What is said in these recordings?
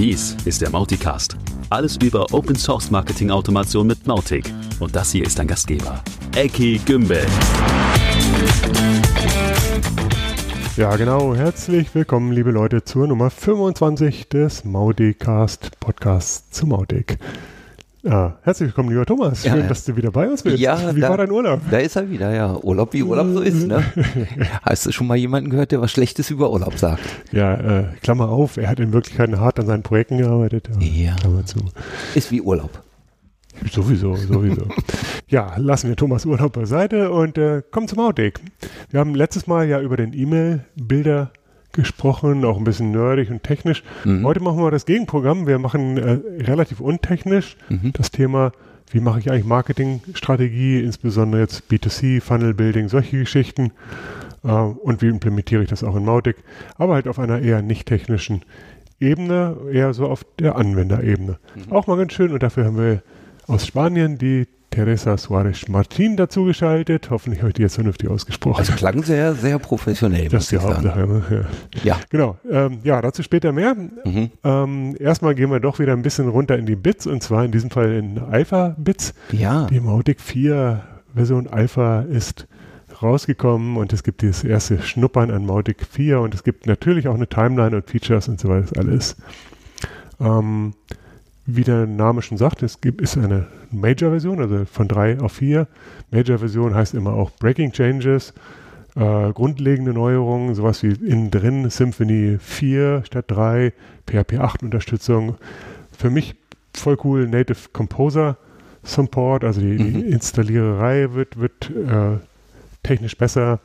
Dies ist der Mauticast. Alles über Open Source Marketing Automation mit Mautic. Und das hier ist dein Gastgeber, Eki Gümbel. Ja, genau. Herzlich willkommen, liebe Leute, zur Nummer 25 des Mauticast Podcasts zu Mautic. Ja, herzlich willkommen, lieber Thomas. Schön, Ja, dass du wieder bei uns bist. Ja, Wie da- war dein Urlaub? Da ist er wieder, ja. Urlaub wie Urlaub so ist, ne? Hast du schon mal jemanden gehört, der was Schlechtes über Urlaub sagt? Ja, äh, Klammer auf, er hat in Wirklichkeit hart an seinen Projekten gearbeitet. Ja. Klammer zu. Ist wie Urlaub. Sowieso, sowieso. ja, lassen wir Thomas Urlaub beiseite und äh, kommen zum Outtake. Wir haben letztes Mal ja über den E-Mail-Bilder gesprochen, auch ein bisschen nerdig und technisch. Mhm. Heute machen wir das Gegenprogramm. Wir machen äh, relativ untechnisch Mhm. das Thema, wie mache ich eigentlich Marketingstrategie, insbesondere jetzt B2C, Funnel Building, solche Geschichten. Äh, und wie implementiere ich das auch in Mautic, aber halt auf einer eher nicht technischen Ebene, eher so auf der Anwenderebene. Mhm. Auch mal ganz schön und dafür haben wir aus Spanien die Teresa Suarez Martin dazugeschaltet. Hoffentlich habe ich die jetzt vernünftig ausgesprochen. Also klang sehr, sehr professionell. das ist die. Hauptsache. Ne? Ja. Ja. Genau. Ähm, ja, dazu später mehr. Mhm. Ähm, erstmal gehen wir doch wieder ein bisschen runter in die Bits und zwar in diesem Fall in Alpha-Bits. Ja. Die Mautic 4 Version Alpha ist rausgekommen und es gibt dieses erste Schnuppern an Mautic 4 und es gibt natürlich auch eine Timeline und Features und so weiter, das alles. Ähm, wie der Name schon sagt, es gibt, ist eine Major-Version, also von 3 auf 4. Major-Version heißt immer auch Breaking Changes, äh, grundlegende Neuerungen, sowas wie innen drin Symphony 4 statt 3, PHP 8 Unterstützung. Für mich voll cool, Native Composer Support, also die, die Mhm. Installiererei wird, wird äh, technisch besser.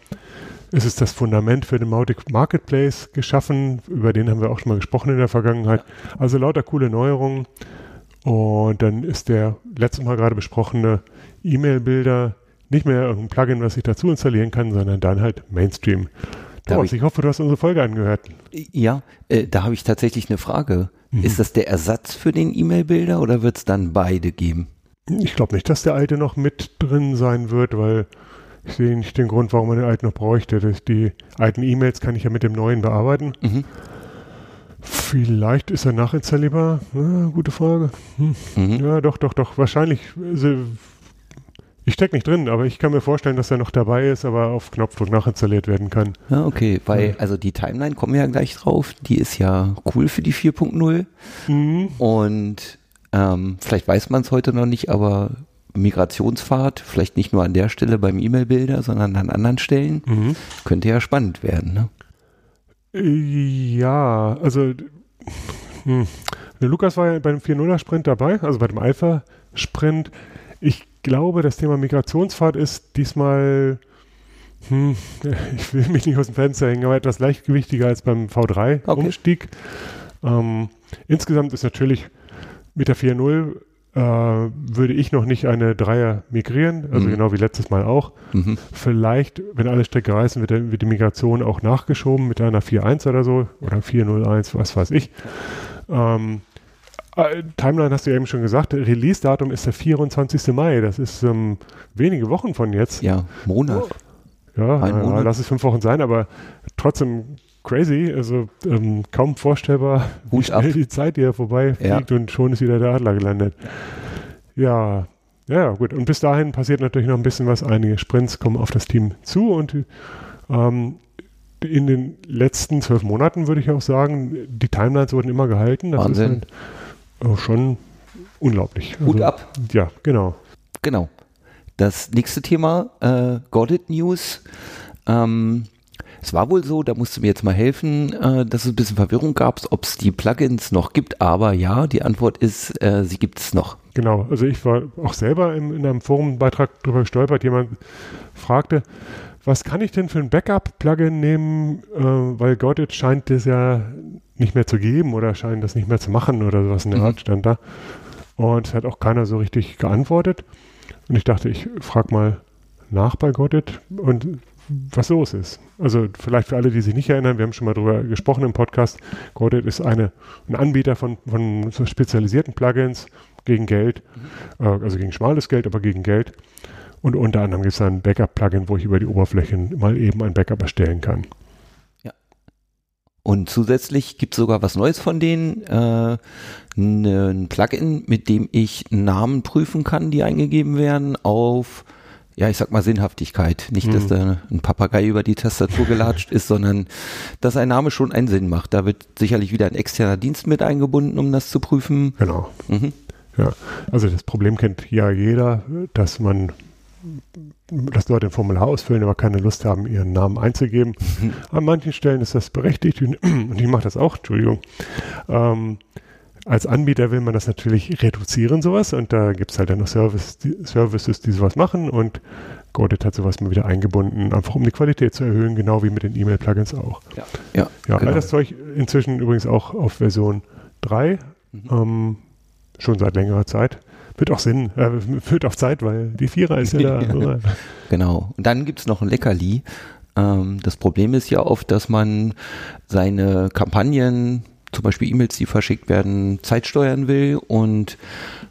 Es ist das Fundament für den Mautic Marketplace geschaffen, über den haben wir auch schon mal gesprochen in der Vergangenheit. Also lauter coole Neuerungen. Und dann ist der letztes Mal gerade besprochene E-Mail-Bilder nicht mehr irgendein Plugin, was ich dazu installieren kann, sondern dann halt Mainstream. Thomas, ich- ich hoffe, du hast unsere Folge angehört. Ja, äh, da habe ich tatsächlich eine Frage. Mhm. Ist das der Ersatz für den E-Mail-Bilder oder wird es dann beide geben? Ich glaube nicht, dass der alte noch mit drin sein wird, weil ich sehe nicht den Grund, warum man den alten noch bräuchte. Das, die alten E-Mails kann ich ja mit dem neuen bearbeiten. Mhm. Vielleicht ist er nachinstallierbar. Ja, gute Frage. Hm. Mhm. Ja, doch, doch, doch. Wahrscheinlich. Also, ich stecke nicht drin, aber ich kann mir vorstellen, dass er noch dabei ist, aber auf Knopfdruck nachinstalliert werden kann. Ja, okay, weil, Ja. also die Timeline kommen wir ja gleich drauf. Die ist ja cool für die 4.0. Mhm. Und ähm, vielleicht weiß man es heute noch nicht, aber Migrationspfad, vielleicht nicht nur an der Stelle beim E-Mail-Bilder, sondern an anderen Stellen, Mhm. könnte ja spannend werden. Ne? Ja, also hm. Lukas war ja beim 4.0er-Sprint dabei, also bei dem Alpha-Sprint. Ich glaube, das Thema Migrationspfad ist diesmal, hm, ich will mich nicht aus dem Fenster hängen, aber etwas leichtgewichtiger als beim V3-Umstieg. Ähm, insgesamt ist natürlich mit der 4.0 äh, würde ich noch nicht eine Dreier migrieren, also Mhm. genau wie letztes Mal auch. Mhm. Vielleicht, wenn alle Strecke reißen, wird, der- wird die Migration auch nachgeschoben mit einer 4.1 oder so oder 4.01, was weiß ich. Ähm, äh, Timeline hast du ja eben schon gesagt, Release-Datum ist der 24. Mai, das ist ähm, wenige Wochen von jetzt. Ja, Monat. Ja, Ein äh, Monat. lass es fünf Wochen sein, aber trotzdem crazy, also ähm, kaum vorstellbar, wie Hut ab. schnell die Zeit hier vorbei Ja. fliegt und schon ist wieder der Adler gelandet. Ja, ja, gut. Und bis dahin passiert natürlich noch ein bisschen was. Einige Sprints kommen auf das Team zu und ähm, in den letzten zwölf Monaten würde ich auch sagen, die Timelines wurden immer gehalten. Das Wahnsinn. ist halt schon unglaublich. Hut Also, ab. Ja, genau. Genau. Das nächste Thema, äh, Godit News. Ähm, es war wohl so, da musst du mir jetzt mal helfen, äh, dass es ein bisschen Verwirrung gab, ob es die Plugins noch gibt. Aber ja, die Antwort ist, äh, sie gibt es noch. Genau, also ich war auch selber im, in einem Forumbeitrag drüber gestolpert. Jemand fragte, was kann ich denn für ein Backup-Plugin nehmen, äh, weil Godit scheint das ja nicht mehr zu geben oder scheint das nicht mehr zu machen oder sowas in der Mhm. Art stand da. Und es hat auch keiner so richtig geantwortet. Und ich dachte, ich frage mal nach bei Godit und was los ist. Also vielleicht für alle, die sich nicht erinnern, wir haben schon mal drüber gesprochen im Podcast. Godit ist eine, ein Anbieter von, von so spezialisierten Plugins gegen Geld, äh, also gegen schmales Geld, aber gegen Geld. Und unter anderem gibt es ein Backup-Plugin, wo ich über die Oberfläche mal eben ein Backup erstellen kann. Und zusätzlich gibt es sogar was Neues von denen, äh, ein Plugin, mit dem ich Namen prüfen kann, die eingegeben werden auf, ja, ich sag mal Sinnhaftigkeit. Nicht, dass mhm. da ein Papagei über die Tastatur gelatscht ist, sondern dass ein Name schon einen Sinn macht. Da wird sicherlich wieder ein externer Dienst mit eingebunden, um das zu prüfen. Genau. Mhm. Ja, also das Problem kennt ja jeder, dass man dass Leute ein Formular ausfüllen, aber keine Lust haben, ihren Namen einzugeben. Mhm. An manchen Stellen ist das berechtigt und ich mache das auch, Entschuldigung. Ähm, als Anbieter will man das natürlich reduzieren, sowas, und da gibt es halt dann noch Service, die, Services, die sowas machen und Godit hat sowas mal wieder eingebunden, einfach um die Qualität zu erhöhen, genau wie mit den E-Mail-Plugins auch. Ja, ja, ja genau. all das Zeug inzwischen übrigens auch auf Version 3, mhm. ähm, schon seit längerer Zeit. Wird auch Sinn, äh, wird auch Zeit, weil die Vierer ist ja da. genau. Und dann gibt es noch ein Leckerli. Ähm, das Problem ist ja oft, dass man seine Kampagnen, zum Beispiel E-Mails, die verschickt werden, zeitsteuern will und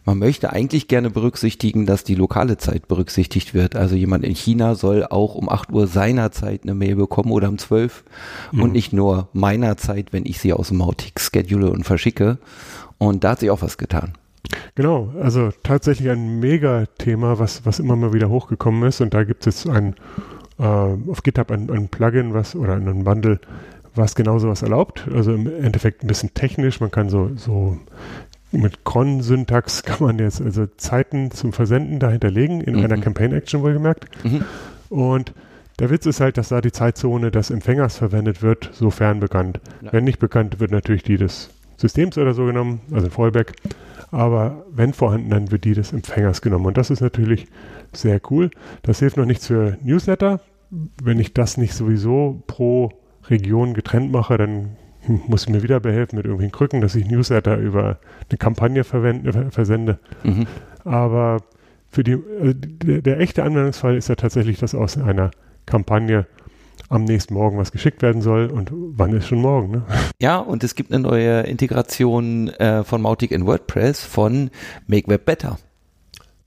man möchte eigentlich gerne berücksichtigen, dass die lokale Zeit berücksichtigt wird. Also jemand in China soll auch um 8 Uhr seiner Zeit eine Mail bekommen oder um 12 mhm. und nicht nur meiner Zeit, wenn ich sie aus dem Mautic schedule und verschicke. Und da hat sich auch was getan. Genau, also tatsächlich ein Mega-Thema, was, was immer mal wieder hochgekommen ist. Und da gibt es ein, äh, auf GitHub ein, ein Plugin, was oder einen Bundle, was genau sowas erlaubt. Also im Endeffekt ein bisschen technisch. Man kann so, so mit Cron-Syntax kann man jetzt also Zeiten zum Versenden dahinterlegen, in mhm. einer Campaign-Action wohlgemerkt. Mhm. Und der Witz ist halt, dass da die Zeitzone des Empfängers verwendet wird, sofern bekannt. Ja. Wenn nicht bekannt, wird natürlich die des Systems oder so genommen, also ein Fallback. Aber wenn vorhanden, dann wird die des Empfängers genommen. Und das ist natürlich sehr cool. Das hilft noch nichts für Newsletter. Wenn ich das nicht sowieso pro Region getrennt mache, dann muss ich mir wieder behelfen mit irgendwelchen Krücken, dass ich Newsletter über eine Kampagne verwende, versende. Mhm. Aber für die, also der, der, echte Anwendungsfall ist ja tatsächlich, dass aus einer Kampagne am nächsten Morgen was geschickt werden soll und wann ist schon morgen. Ne? Ja, und es gibt eine neue Integration äh, von Mautic in WordPress von Make Web Better.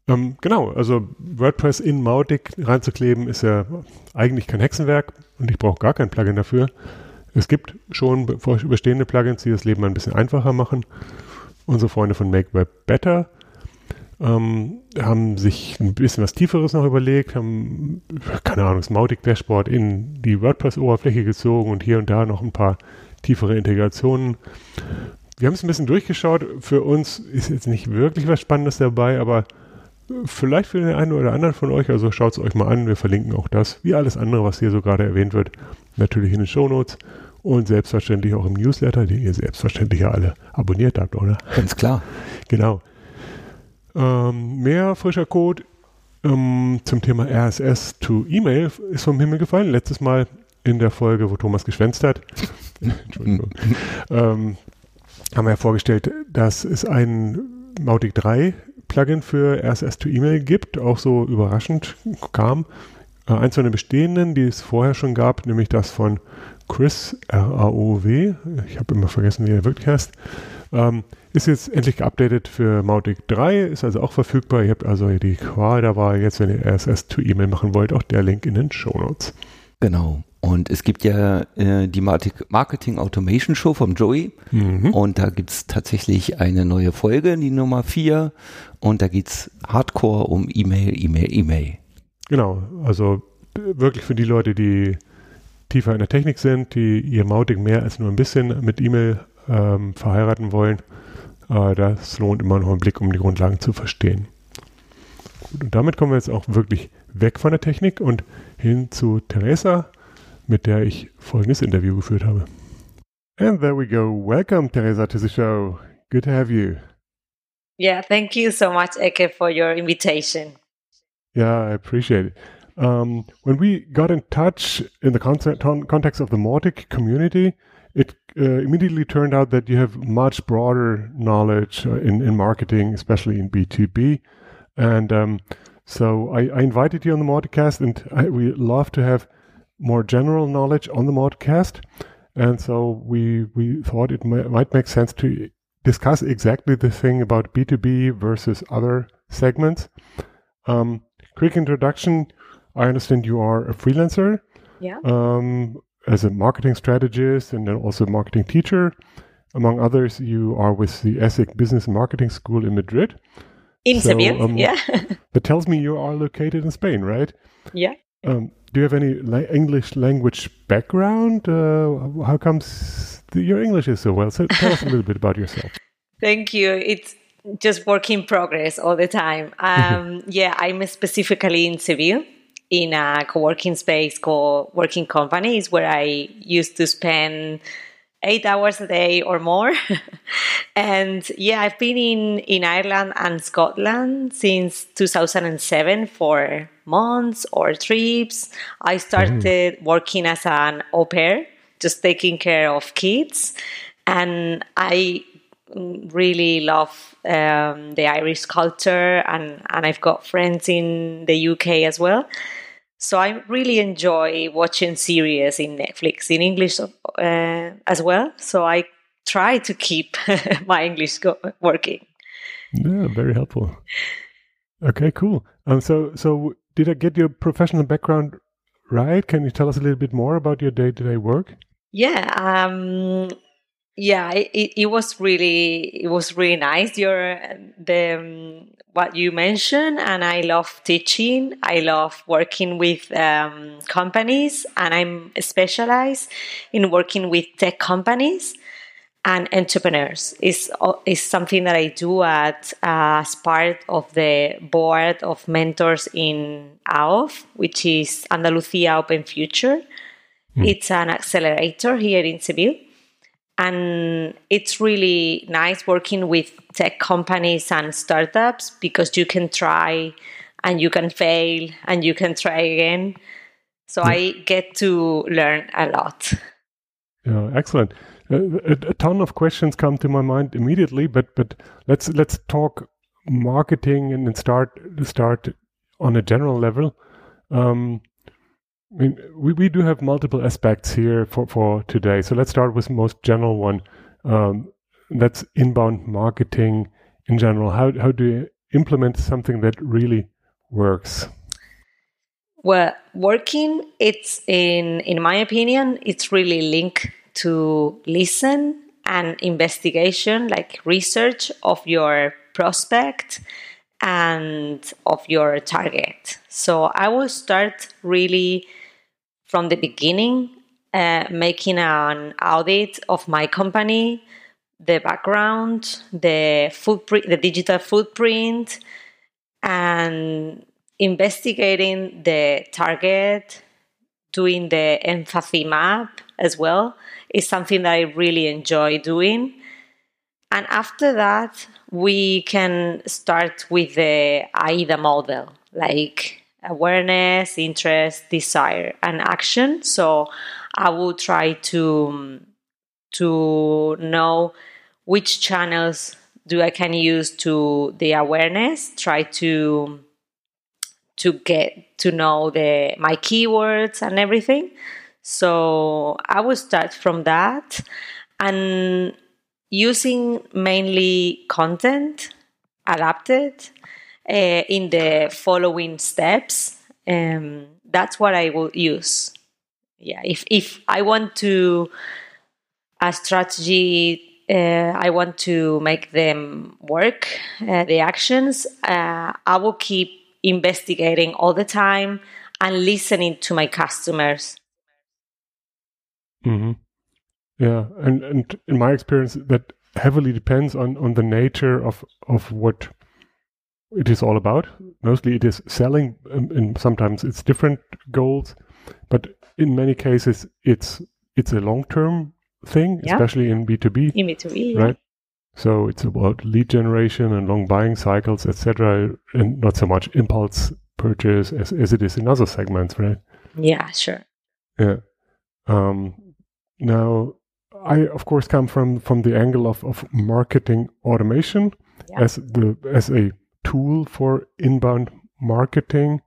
Ähm, genau, also WordPress in Mautic reinzukleben ist ja eigentlich kein Hexenwerk und ich brauche gar kein Plugin dafür. Es gibt schon bestehende Plugins, die das Leben ein bisschen einfacher machen. Unsere Freunde von Make Web Better ähm, haben sich ein bisschen was Tieferes noch überlegt, haben, keine Ahnung, das Mautic Dashboard in die WordPress-Oberfläche gezogen und hier und da noch ein paar tiefere Integrationen. Wir haben es ein bisschen durchgeschaut. Für uns ist jetzt nicht wirklich was Spannendes dabei, aber vielleicht für den einen oder anderen von euch, also schaut es euch mal an. Wir verlinken auch das, wie alles andere, was hier so gerade erwähnt wird, natürlich in den Show Notes und selbstverständlich auch im Newsletter, den ihr selbstverständlich ja alle abonniert habt, oder? Ganz klar. Genau. Ähm, mehr frischer Code ähm, zum Thema RSS to E-Mail ist vom Himmel gefallen. Letztes Mal in der Folge, wo Thomas geschwänzt hat. Entschuldigung. ähm, haben wir ja vorgestellt, dass es ein Mautic 3 Plugin für RSS to E-Mail gibt, auch so überraschend kam. Äh, eins von den bestehenden, die es vorher schon gab, nämlich das von Chris R-A-O-W. Ich habe immer vergessen, wie er wirklich heißt. Ähm, ist jetzt endlich geupdatet für Mautic 3, ist also auch verfügbar. Ihr habt also die Qual dabei, jetzt, wenn ihr RSS to E-Mail machen wollt, auch der Link in den Show Notes. Genau. Und es gibt ja äh, die Marketing Automation Show vom Joey. Mhm. Und da gibt es tatsächlich eine neue Folge, die Nummer 4. Und da geht es hardcore um E-Mail, E-Mail, E-Mail. Genau. Also wirklich für die Leute, die tiefer in der Technik sind, die ihr Mautic mehr als nur ein bisschen mit E-Mail ähm, verheiraten wollen äh, das lohnt immer noch einen Blick, um die Grundlagen zu verstehen. Gut, und damit kommen wir jetzt auch wirklich weg von der Technik und hin zu Teresa, mit der ich folgendes Interview geführt habe. And there we go. Welcome, Teresa, to the show. Good to have you. Yeah, thank you so much, Eke, for your invitation. Yeah, I appreciate it. Um, when we got in touch in the context of the Mautic community, it uh, immediately turned out that you have much broader knowledge uh, in, in marketing, especially in B2B. And um, so I, I, invited you on the Modcast, and I, we love to have more general knowledge on the Modcast. And so we, we thought it might, might make sense to discuss exactly the thing about B2B versus other segments. Um, quick introduction I understand you are a freelancer. Yeah. Um, as a marketing strategist and then also marketing teacher. Among others, you are with the ESIC Business Marketing School in Madrid. In so, Seville, um, yeah. that tells me you are located in Spain, right? Yeah. Um, do you have any la- English language background? Uh, how comes your English is so well? So tell us a little bit about yourself. Thank you. It's just work in progress all the time. Um, yeah, I'm specifically in Seville in a co-working space called Working Companies where I used to spend eight hours a day or more. and yeah, I've been in, in Ireland and Scotland since 2007 for months or trips. I started mm. working as an au pair, just taking care of kids. And I really love um, the Irish culture, and, and I've got friends in the UK as well. So I really enjoy watching series in Netflix in English uh, as well. So I try to keep my English go- working. Yeah, very helpful. Okay, cool. Um, so so did I get your professional background right? Can you tell us a little bit more about your day to day work? Yeah, um, yeah, it, it was really it was really nice. Your the um, what you mentioned, and I love teaching. I love working with um, companies, and I'm specialized in working with tech companies and entrepreneurs. is is something that I do at uh, as part of the board of mentors in AOF, which is Andalusia Open Future. Mm. It's an accelerator here in Seville and it's really nice working with tech companies and startups because you can try and you can fail and you can try again. So I get to learn a lot. Yeah, excellent. Uh, a, a, ton of questions come to my mind immediately, but but let's let's talk marketing and start start on a general level. Um, I mean, we, we do have multiple aspects here for, for today. So let's start with the most general one. Um, that's inbound marketing in general. How, how do you implement something that really works? Well, working, it's in, in my opinion, it's really linked to listen and investigation, like research of your prospect and of your target. So I will start really from the beginning, uh, making an audit of my company, the background, the footprint, the digital footprint, and investigating the target, doing the empathy map as well is something that I really enjoy doing. And after that, we can start with the AIDA model, like awareness, interest, desire, and action. So I will try to to know which channels do I can use to the awareness. Try to to get to know the my keywords and everything. So I will start from that and using mainly content adapted uh, in the following steps. Um, that's what I will use. Yeah, if if I want to a strategy, uh, I want to make them work. Uh, the actions, uh, I will keep investigating all the time and listening to my customers. Mm-hmm. Yeah, and and in my experience, that heavily depends on on the nature of of what it is all about. Mostly it is selling, and, and sometimes it's different goals, but in many cases it's it's a long term thing, yeah. especially in B two B. In B two B, right? So it's about lead generation and long buying cycles, etc., and not so much impulse purchase as, as it is in other segments, right? Yeah, sure. Yeah. Um, now, I of course come from from the angle of, of marketing automation yeah. as the as a tool for inbound marketing.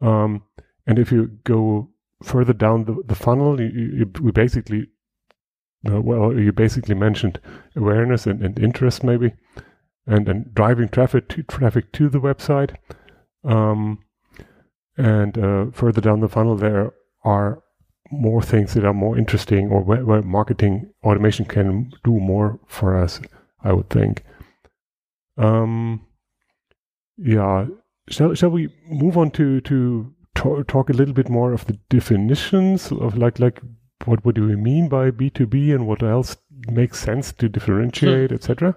Um, and if you go further down the, the funnel, you, you, we basically, uh, well, you basically mentioned awareness and, and interest maybe, and, and driving traffic to, traffic to the website. Um, and uh, further down the funnel, there are more things that are more interesting or where, where marketing automation can do more for us, I would think. Um, yeah, shall shall we move on to to talk, talk a little bit more of the definitions of like like what what do we mean by B two B and what else makes sense to differentiate, hmm. etc.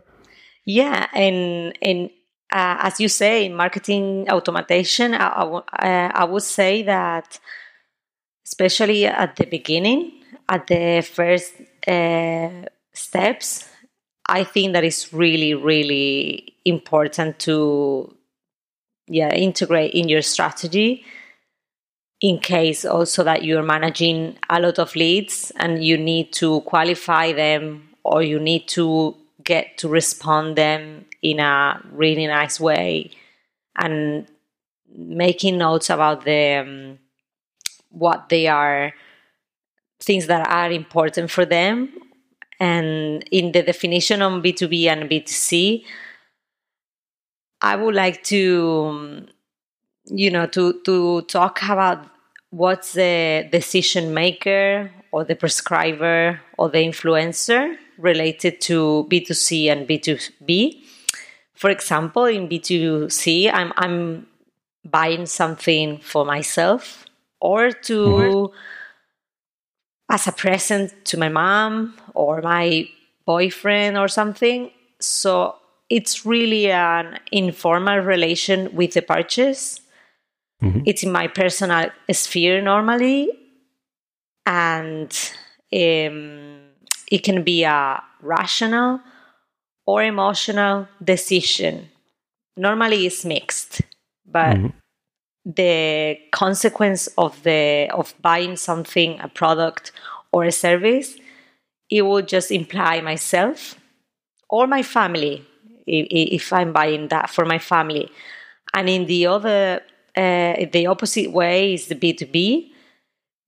Yeah, and and uh, as you say, in marketing automation, I, I, uh, I would say that especially at the beginning, at the first uh, steps, I think that is really, really important to yeah integrate in your strategy in case also that you're managing a lot of leads and you need to qualify them or you need to get to respond them in a really nice way. And making notes about the um, what they are things that are important for them. And in the definition on b2b and b2c i would like to um, you know to to talk about what's the decision maker or the prescriber or the influencer related to b2c and b2b for example in b2c i'm i'm buying something for myself or to mm-hmm. as a present to my mom or my boyfriend or something. So it's really an informal relation with the purchase. Mm-hmm. It's in my personal sphere normally, and um, it can be a rational or emotional decision. Normally, it's mixed, but mm-hmm the consequence of the of buying something a product or a service it would just imply myself or my family if, i'm buying that for my family. And in the other uh, the opposite way is the b2b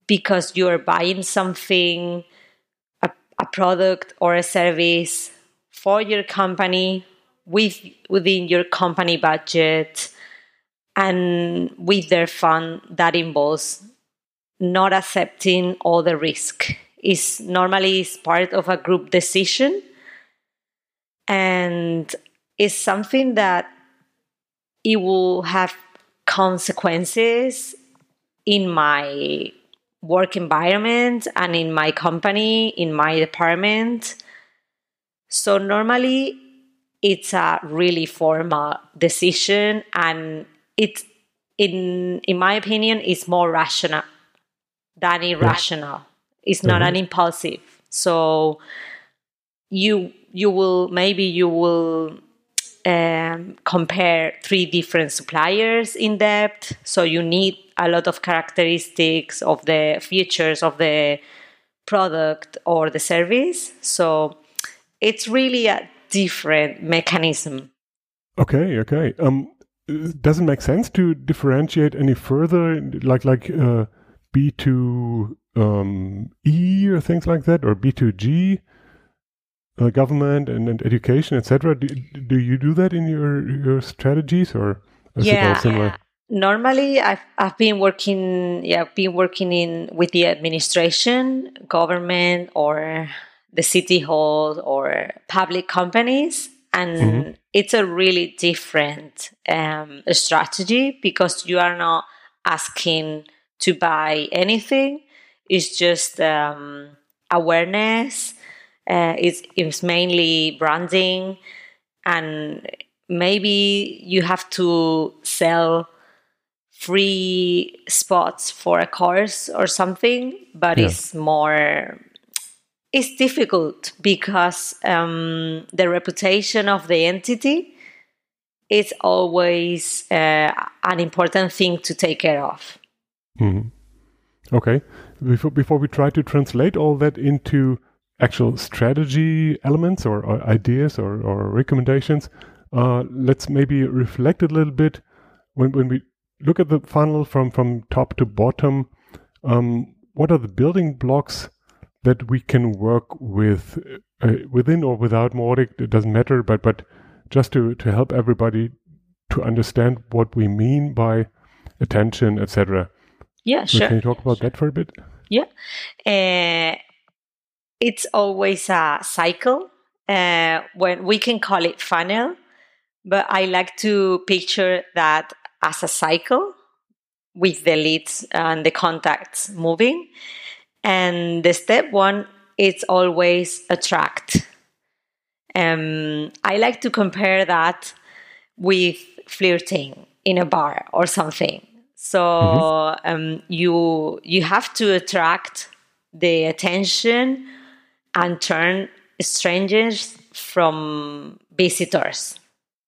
because you're buying something a, a product or a service for your company with within your company budget and with their fund that involves not accepting all the risk. Is normally is part of a group decision. And is something that it will have consequences in my work environment and in my company in my department. So normally it's a really formal decision and it in in my opinion is more rational than irrational. It's not mm-hmm. an impulsive. So you you will maybe you will um, compare three different suppliers in depth. So you need a lot of characteristics of the features of the product or the service. So it's really a different mechanism. Okay okay. Um does it make sense to differentiate any further, like like uh, B two um, E or things like that, or B two G, uh, government and, and education, etc. Do, do you do that in your your strategies, or is yeah. it all similar? Normally, I've I've been working yeah I've been working in with the administration, government, or the city hall or public companies and mm-hmm. it's a really different um, strategy because you are not asking to buy anything it's just um, awareness uh, it's, it's mainly branding and maybe you have to sell free spots for a course or something but yeah. it's more it's difficult because um, the reputation of the entity is always uh, an important thing to take care of. Mm-hmm. Okay. Before, before we try to translate all that into actual strategy elements or, or ideas or, or recommendations, uh, let's maybe reflect a little bit when, when we look at the funnel from, from top to bottom. Um, what are the building blocks that we can work with uh, within or without Mautic. It doesn't matter, but but just to to help everybody to understand what we mean by attention, etc. Yeah, sure. Can you talk about that for a bit? Yeah. Uh, it's always a cycle uh, when we can call it funnel, but I like to picture that as a cycle with the leads and the contacts moving. And the step one is always attract. Um, I like to compare that with flirting in a bar or something. So mm-hmm. um, you you have to attract the attention and turn strangers from visitors.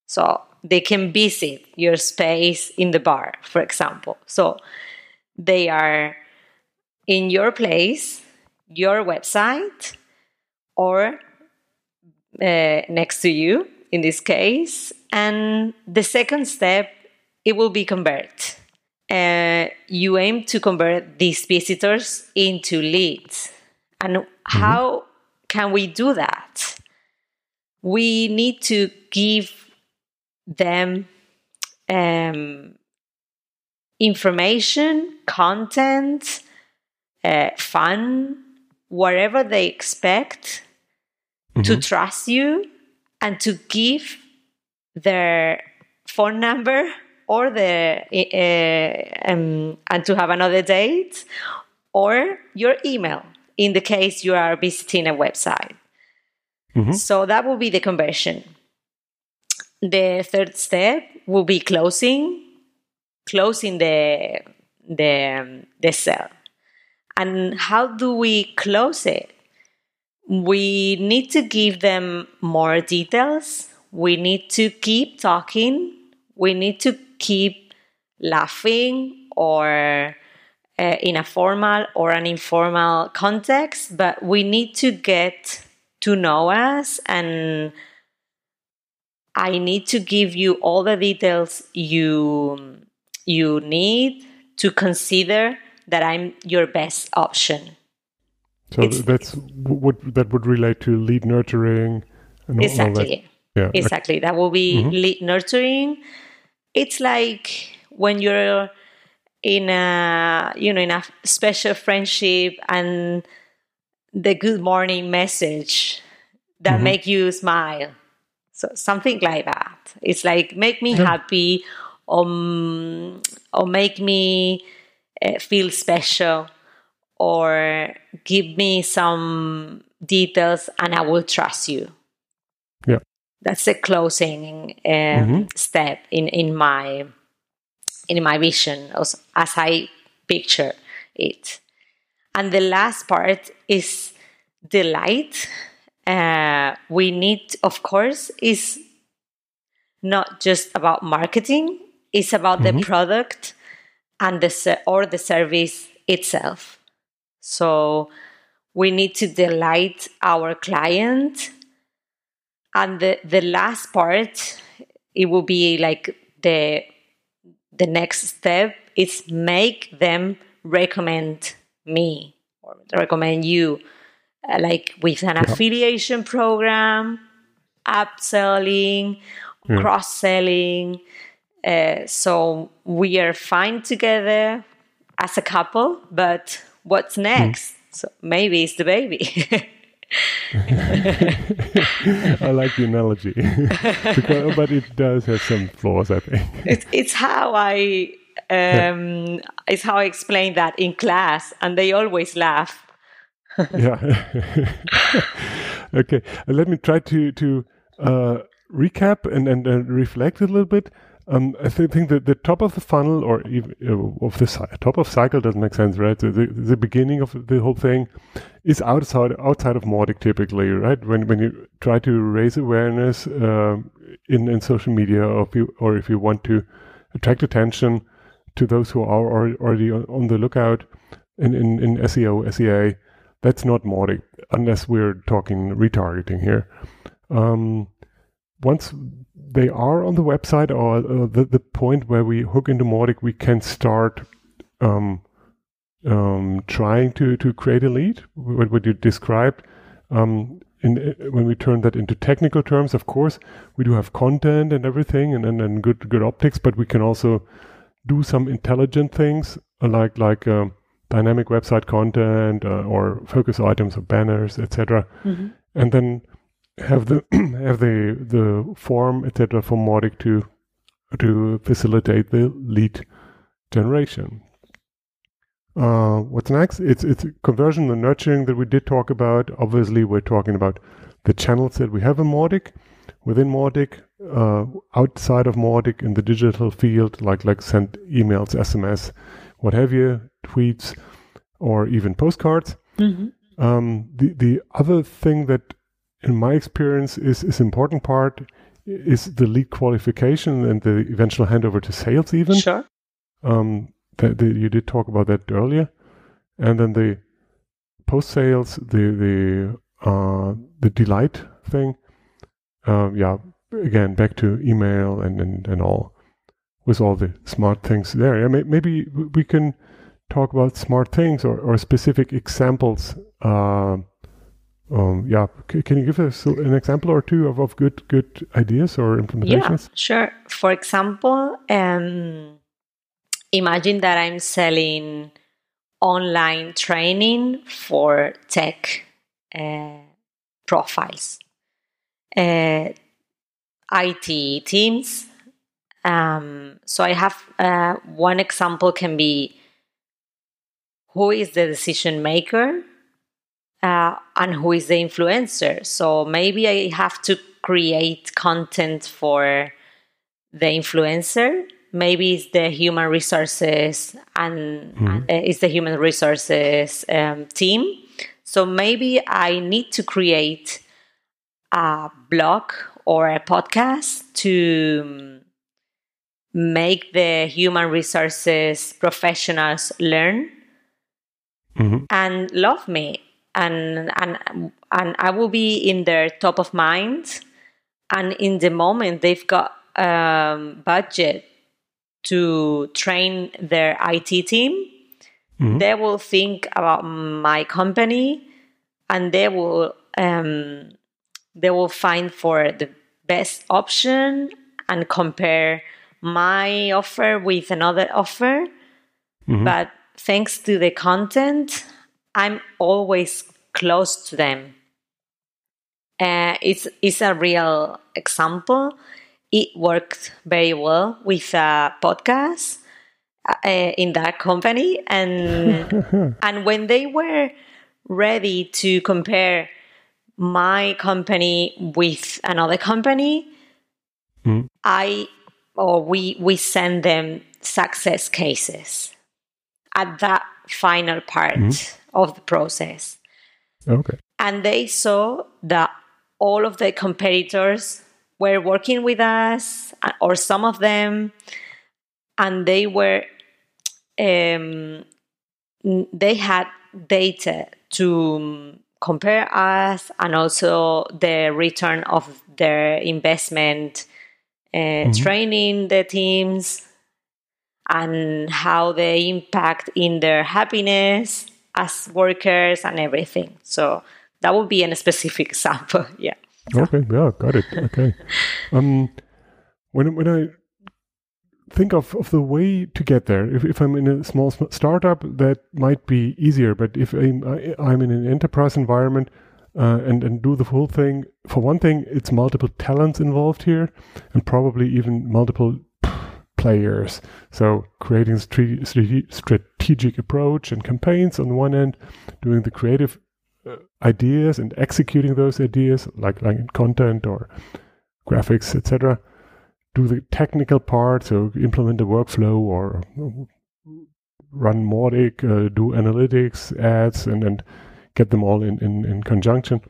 So they can visit your space in the bar, for example. So they are in your place, your website, or uh, next to you in this case. And the second step, it will be convert. Uh, you aim to convert these visitors into leads. And how can we do that? We need to give them um, information, content, uh, fun, whatever they expect mm-hmm. to trust you and to give their phone number or the uh, um, and to have another date or your email in the case you are visiting a website. Mm-hmm. So that will be the conversion. The third step will be closing, closing the the the cell. And how do we close it? We need to give them more details. We need to keep talking. We need to keep laughing or uh, in a formal or an informal context, but we need to get to know us and I need to give you all the details you you need to consider that I'm your best option. So it's, that's what that would relate to lead nurturing. exactly. That. Yeah. Exactly. That will be mm-hmm. lead nurturing. It's like when you're in a you know in a special friendship and the good morning message that mm-hmm. make you smile. So something like that. It's like make me happy um, or make me uh, feel special or give me some details and i will trust you. Yeah. That's the closing um, mm-hmm. step in in my in my vision as, as I picture it. And the last part is delight. Uh, we need, of course, is not just about marketing; it's about mm-hmm. the product and the or the service itself. So we need to delight our client. And the, the last part, it will be like the the next step is make them recommend me or recommend you uh, like with an affiliation program upselling yeah. cross-selling uh, so we are fine together as a couple but what's hmm. next mm. so maybe it's the baby I like the analogy, because, but it does have some flaws. I think it's, it's how I um, yeah. it's how I explain that in class, and they always laugh. yeah. okay, let me try to to uh, recap and and uh, reflect a little bit. Um, I think that the top of the funnel, or even uh, of the top of cycle, doesn't make sense, right? the, the beginning of the whole thing is outside outside of Mautic typically, right? When when you try to raise awareness uh, in in social media, or if you or if you want to attract attention to those who are already on the lookout in in, in SEO SEA, that's not Mautic unless we're talking retargeting here. Um, once they are on the website or uh, the, the point where we hook into Mautic, we can start um, um, trying to, to create a lead, what, what you described. Um, in, when we turn that into technical terms, of course, we do have content and everything and, and, and good good optics, but we can also do some intelligent things like like uh, dynamic website content uh, or focus items or banners, etc. Mm-hmm. And then have the have the the form, etc. for Mautic to to facilitate the lead generation. Uh, what's next? It's it's conversion and nurturing that we did talk about. Obviously, we're talking about the channels that we have in Mautic, within Mautic, uh, outside of Mautic in the digital field, like like send emails, SMS, what have you, tweets, or even postcards. Mm-hmm. Um, the the other thing that, in my experience, is is important part is the lead qualification and the eventual handover to sales. Even Sure. um, that, you did talk about that earlier, and then the post sales, the the uh, the delight thing. Um, yeah, again back to email and, and and all with all the smart things there. Yeah, may, maybe we can talk about smart things or, or specific examples. Uh, um, yeah, C- can you give us an example or two of, of good good ideas or implementations? Yeah, sure. For example, um, imagine that I'm selling online training for tech uh, profiles, uh, IT teams. Um, so I have uh, one example can be who is the decision maker uh, and who is the influencer. So maybe I have to create content for the influencer. Maybe it's the human resources and uh, it's the human resources um, team. So maybe I need to create a blog or a podcast to um, make the human resources professionals learn Mhm. and love me and and and I will be in their top of mind and in the moment they've got um, budget to train their IT team Mhm. they will think about my company and they will um, they will find for the best option and compare my offer with another offer Mhm. but thanks to the content i'm always close to them. Uh, it's, it's a real example. It worked very well with a podcast uh, in that company and and when they were ready to compare my company with another company Mhm. i or we we send them success cases. At that final part of the process. Okay. and they saw that all of the competitors were working with us uh, or some of them and they were um, they had data to um, compare us and also the return of their investment uh, training the teams and how they impact in their happiness as workers and everything so that would be a specific example yeah Okay, yeah, got it. Okay. Um, when when I think of, of the way to get there, if, if I'm in a small sm- startup, that might be easier. But if I'm, I, I'm in an enterprise environment uh, and and do the full thing, for one thing, it's multiple talents involved here, and probably even multiple players. So creating strategic approach and campaigns on one end, doing the creative uh, ideas and executing those ideas, like like in content or graphics, etc. Do the technical part, so implement the workflow or run Mautic, uh, do analytics, ads, and and get them all in, in, in conjunction.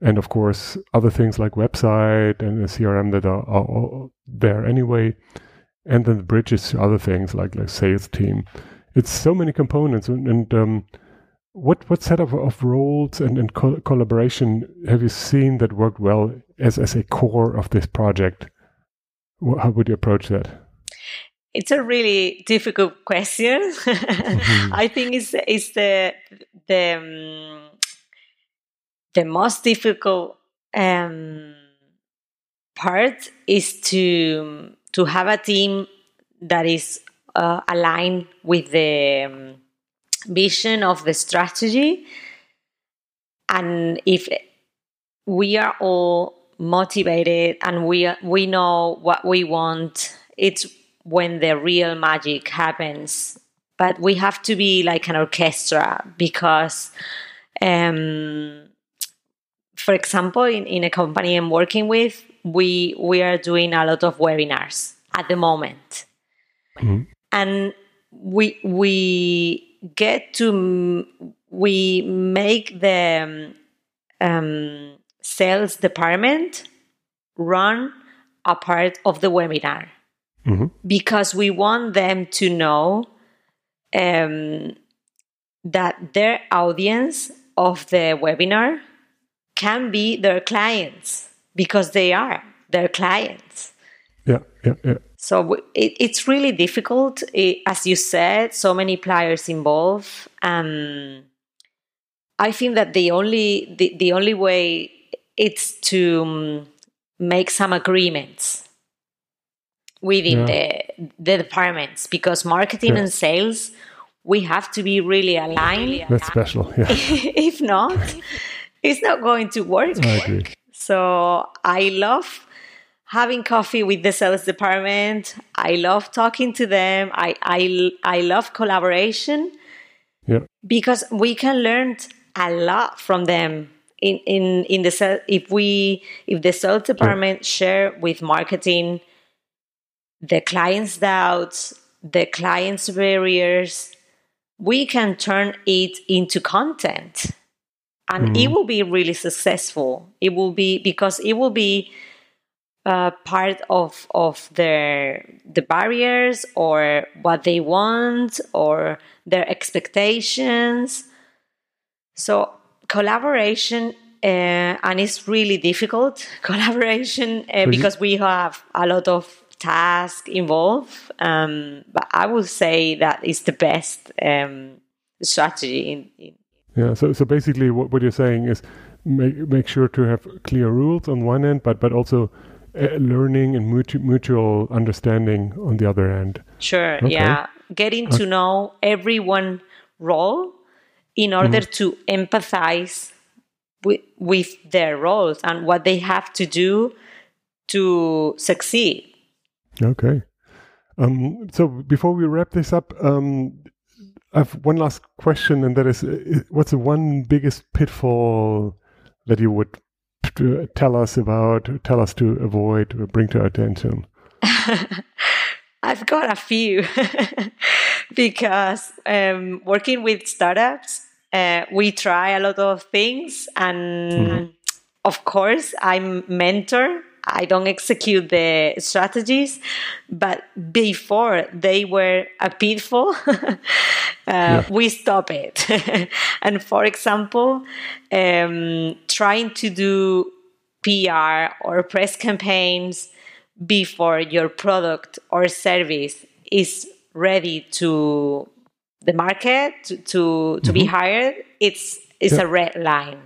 And of course, other things like website and the CRM that are, are there anyway. And then the bridges to other things like like sales team. It's so many components, and, and um, what what set of, of roles and, and co- collaboration have you seen that worked well as, as a core of this project? How would you approach that? It's a really difficult question. I think it's it's the the um, the most difficult um, part is to to have a team that is uh, aligned with the um, vision of the strategy. And if we are all motivated and we we know what we want, it's when the real magic happens. But we have to be like an orchestra because, um, for example, in, in a company I'm working with, we we are doing a lot of webinars at the moment, mm-hmm. and we we get to we make the um, sales department run a part of the webinar mm-hmm. because we want them to know um, that their audience of the webinar can be their clients because they are their clients. Yeah, yeah, yeah. So it, it's really difficult, it, as you said. So many players involved. Um, I think that the only the, the only way it's to um, make some agreements within yeah. the the departments because marketing yeah. and sales we have to be really aligned. That's special. Yeah. if not, it's not going to work. I agree. So I love having coffee with the sales department. I love talking to them. I I I love collaboration. Yeah. Because we can learn a lot from them. In in in the if we if the sales department yeah. share with marketing the client's doubts, the client's barriers, we can turn it into content and mm-hmm. it will be really successful. It will be because it will be uh, part of of their the barriers or what they want or their expectations. So collaboration uh, and it's really difficult collaboration uh, because we have a lot of tasks involved. Um, but i would say that is the best um, strategy in, in yeah. So so basically, what, what you're saying is make make sure to have clear rules on one end, but but also uh, learning and mutu- mutual understanding on the other end. Sure. Okay. Yeah. Getting to know everyone role in order mm-hmm. to empathize with, with their roles and what they have to do to succeed. Okay. Um, so before we wrap this up, um, I have one last question, and that is, uh, what's the one biggest pitfall that you would tell us about, tell us to avoid, or bring to our attention? I've got a few because um, working with startups, uh, we try a lot of things, and mm-hmm. of course, I'm mentor I don't execute the strategies, but before they were a pitfall, uh, yeah. we stop it. and for example, um, trying to do PR or press campaigns before your product or service is ready to the market to to, to mm-hmm. be hired, it's it's yeah. a red line.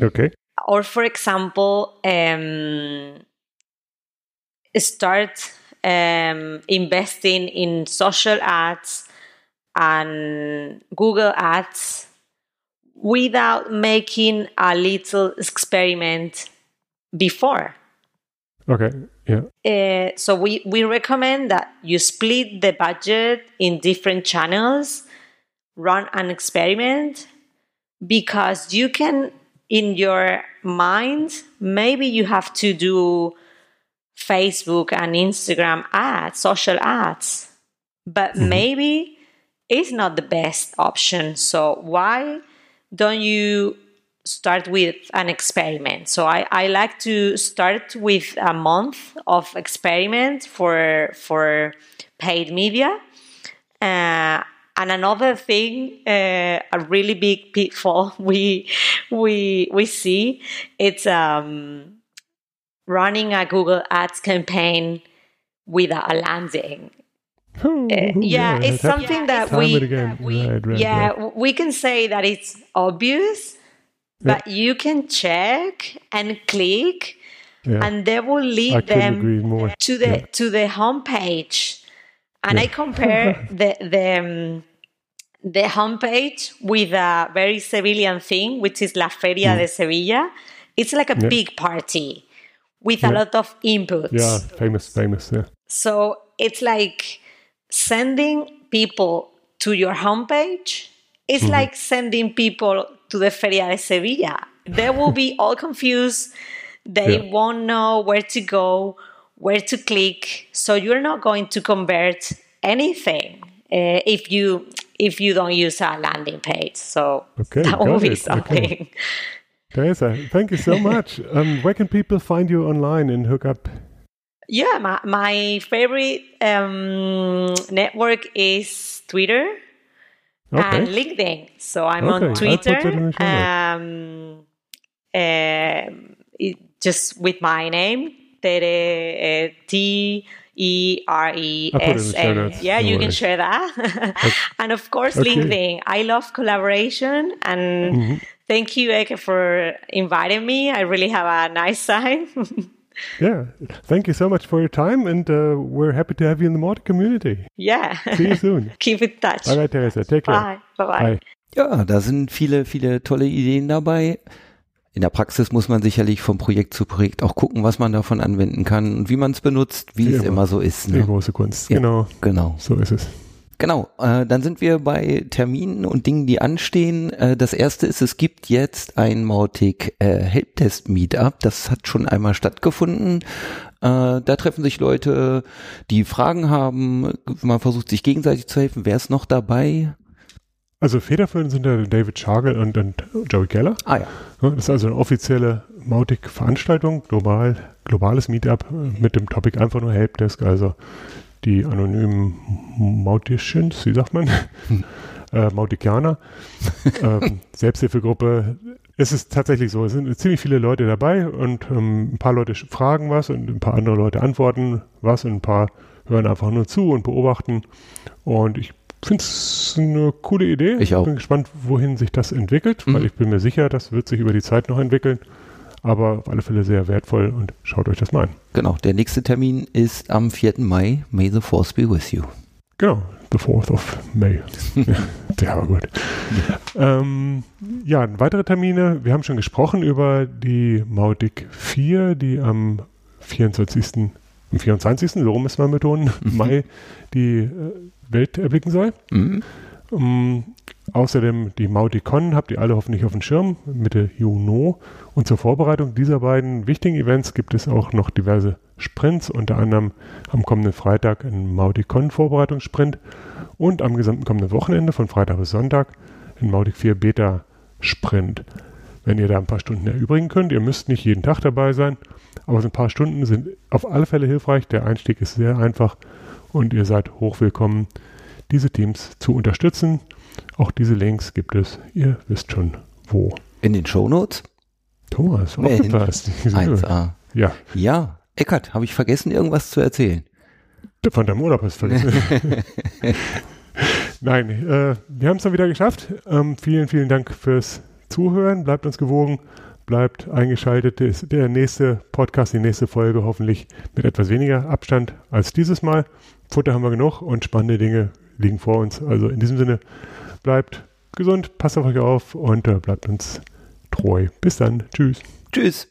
Okay or for example um, start um, investing in social ads and google ads without making a little experiment before. Okay yeah. Uh, so we, we recommend that you split the budget in different channels run an experiment because you can in your mind, maybe you have to do Facebook and Instagram ads, social ads, but mm-hmm. maybe it's not the best option. So, why don't you start with an experiment? So, I, I like to start with a month of experiment for, for paid media. Uh, and another thing, uh, a really big pitfall we we we see, it's um, running a Google Ads campaign without a landing. uh, yeah, yeah, it's something that we, we right, right, yeah right. we can say that it's obvious, yeah. but you can check and click, yeah. and they will lead them to the yeah. to the homepage and I compare the the um, the homepage with a very Sevillian thing, which is La Feria de Sevilla. It's like a Yeah. big party with a lot of inputs. Yeah, famous, famous. Yeah. So it's like sending people to your homepage. It's like sending people to the Feria de Sevilla. They will be all confused. They Yeah. won't know where to go, where to click. So you're not going to convert anything uh, if you if you don't use a landing page. So Okay, that will be it. Okay. something. Teresa, thank you so much. um, where can people find you online and hook up? Yeah, my, my favorite um, network is Twitter and LinkedIn. So I'm Okay, on Twitter, that in the show notes. um, um, it, just with my name, Tere, uh, T E R E I'll put it in the S show A. notes, Yeah, no you can share that. and of course, Okay. LinkedIn. I love collaboration and Mm-hmm. thank you, Ekki, for inviting me. I really have a nice time. Yeah, thank you so much for your time, and uh, we're happy to have you in the Mautic community. yeah. See you soon. Keep in touch. All right, Teresa, take care. Bye. Bye-bye. Bye. Ja, da sind viele, viele tolle Ideen dabei. In der Praxis muss man sicherlich von Projekt zu Projekt auch gucken, was man davon anwenden kann und wie man es benutzt, wie Wie es immer. so ist. Die Ne? große Kunst. Ja. Genau, Genau. so ist es. Genau, äh, dann sind wir bei Terminen und Dingen, die anstehen. Äh, das erste ist, es gibt jetzt ein Mautic äh, Helptest Meetup. Das hat schon einmal stattgefunden. Äh, da treffen sich Leute, die Fragen haben. Man versucht sich gegenseitig zu helfen. Wer ist noch dabei? Also federführend sind da David Schagel und, und Joey Keller. Ah ja. Ja, Das ist also eine offizielle Mautic-Veranstaltung, global, globales Meetup äh, mit dem Topic einfach nur Helpdesk, also die anonymen Mauticians, wie sagt man? äh, Mauticianer, ähm, Selbsthilfegruppe. Es ist tatsächlich so, es sind ziemlich viele Leute dabei und ähm, ein paar Leute fragen was und ein paar andere Leute antworten was und ein paar hören einfach nur zu und beobachten. Und ich finde es eine coole Idee. Ich auch. bin gespannt, wohin sich das entwickelt, weil Mhm. ich bin mir sicher, das wird sich über die Zeit noch entwickeln. Aber auf alle Fälle sehr wertvoll und schaut euch das mal an. Genau, der nächste Termin ist am 4. Mai. May the Force be with you. Genau, the 4th of May. ja, der war gut. Ähm, ja, weitere Termine. Wir haben schon gesprochen über die Mautic 4, die am 24. Am 24. so rum ist man betonen, Mai die äh, Welt erblicken soll. Mhm. Ähm, außerdem die Mauticon habt ihr alle hoffentlich auf dem Schirm, Mitte Juni. Und zur Vorbereitung dieser beiden wichtigen Events gibt es auch noch diverse Sprints, unter anderem am kommenden Freitag ein Mauticon Vorbereitungssprint und am gesamten kommenden Wochenende von Freitag bis Sonntag ein Mautic 4 Beta Sprint. Wenn ihr da ein paar Stunden erübrigen könnt, ihr müsst nicht jeden Tag dabei sein, aber so ein paar Stunden sind auf alle Fälle hilfreich. Der Einstieg ist sehr einfach und ihr seid hochwillkommen, diese Teams zu unterstützen. Auch diese Links gibt es, ihr wisst schon wo. In den Shownotes? Thomas, aufgepasst. 1a. Ja, Ja, Eckart, habe ich vergessen, irgendwas zu erzählen? von deinem Urlaub hast du vergessen. Nein, äh, wir haben es dann wieder geschafft. Ähm, vielen, vielen Dank fürs Zuhören. Bleibt uns gewogen, bleibt eingeschaltet. Der- Der nächste Podcast, die nächste Folge hoffentlich mit etwas weniger Abstand als dieses Mal. Futter haben wir genug und spannende Dinge liegen vor uns. Also in diesem Sinne, bleibt gesund, passt auf euch auf und äh, bleibt uns treu. Bis dann. Tschüss. Tschüss.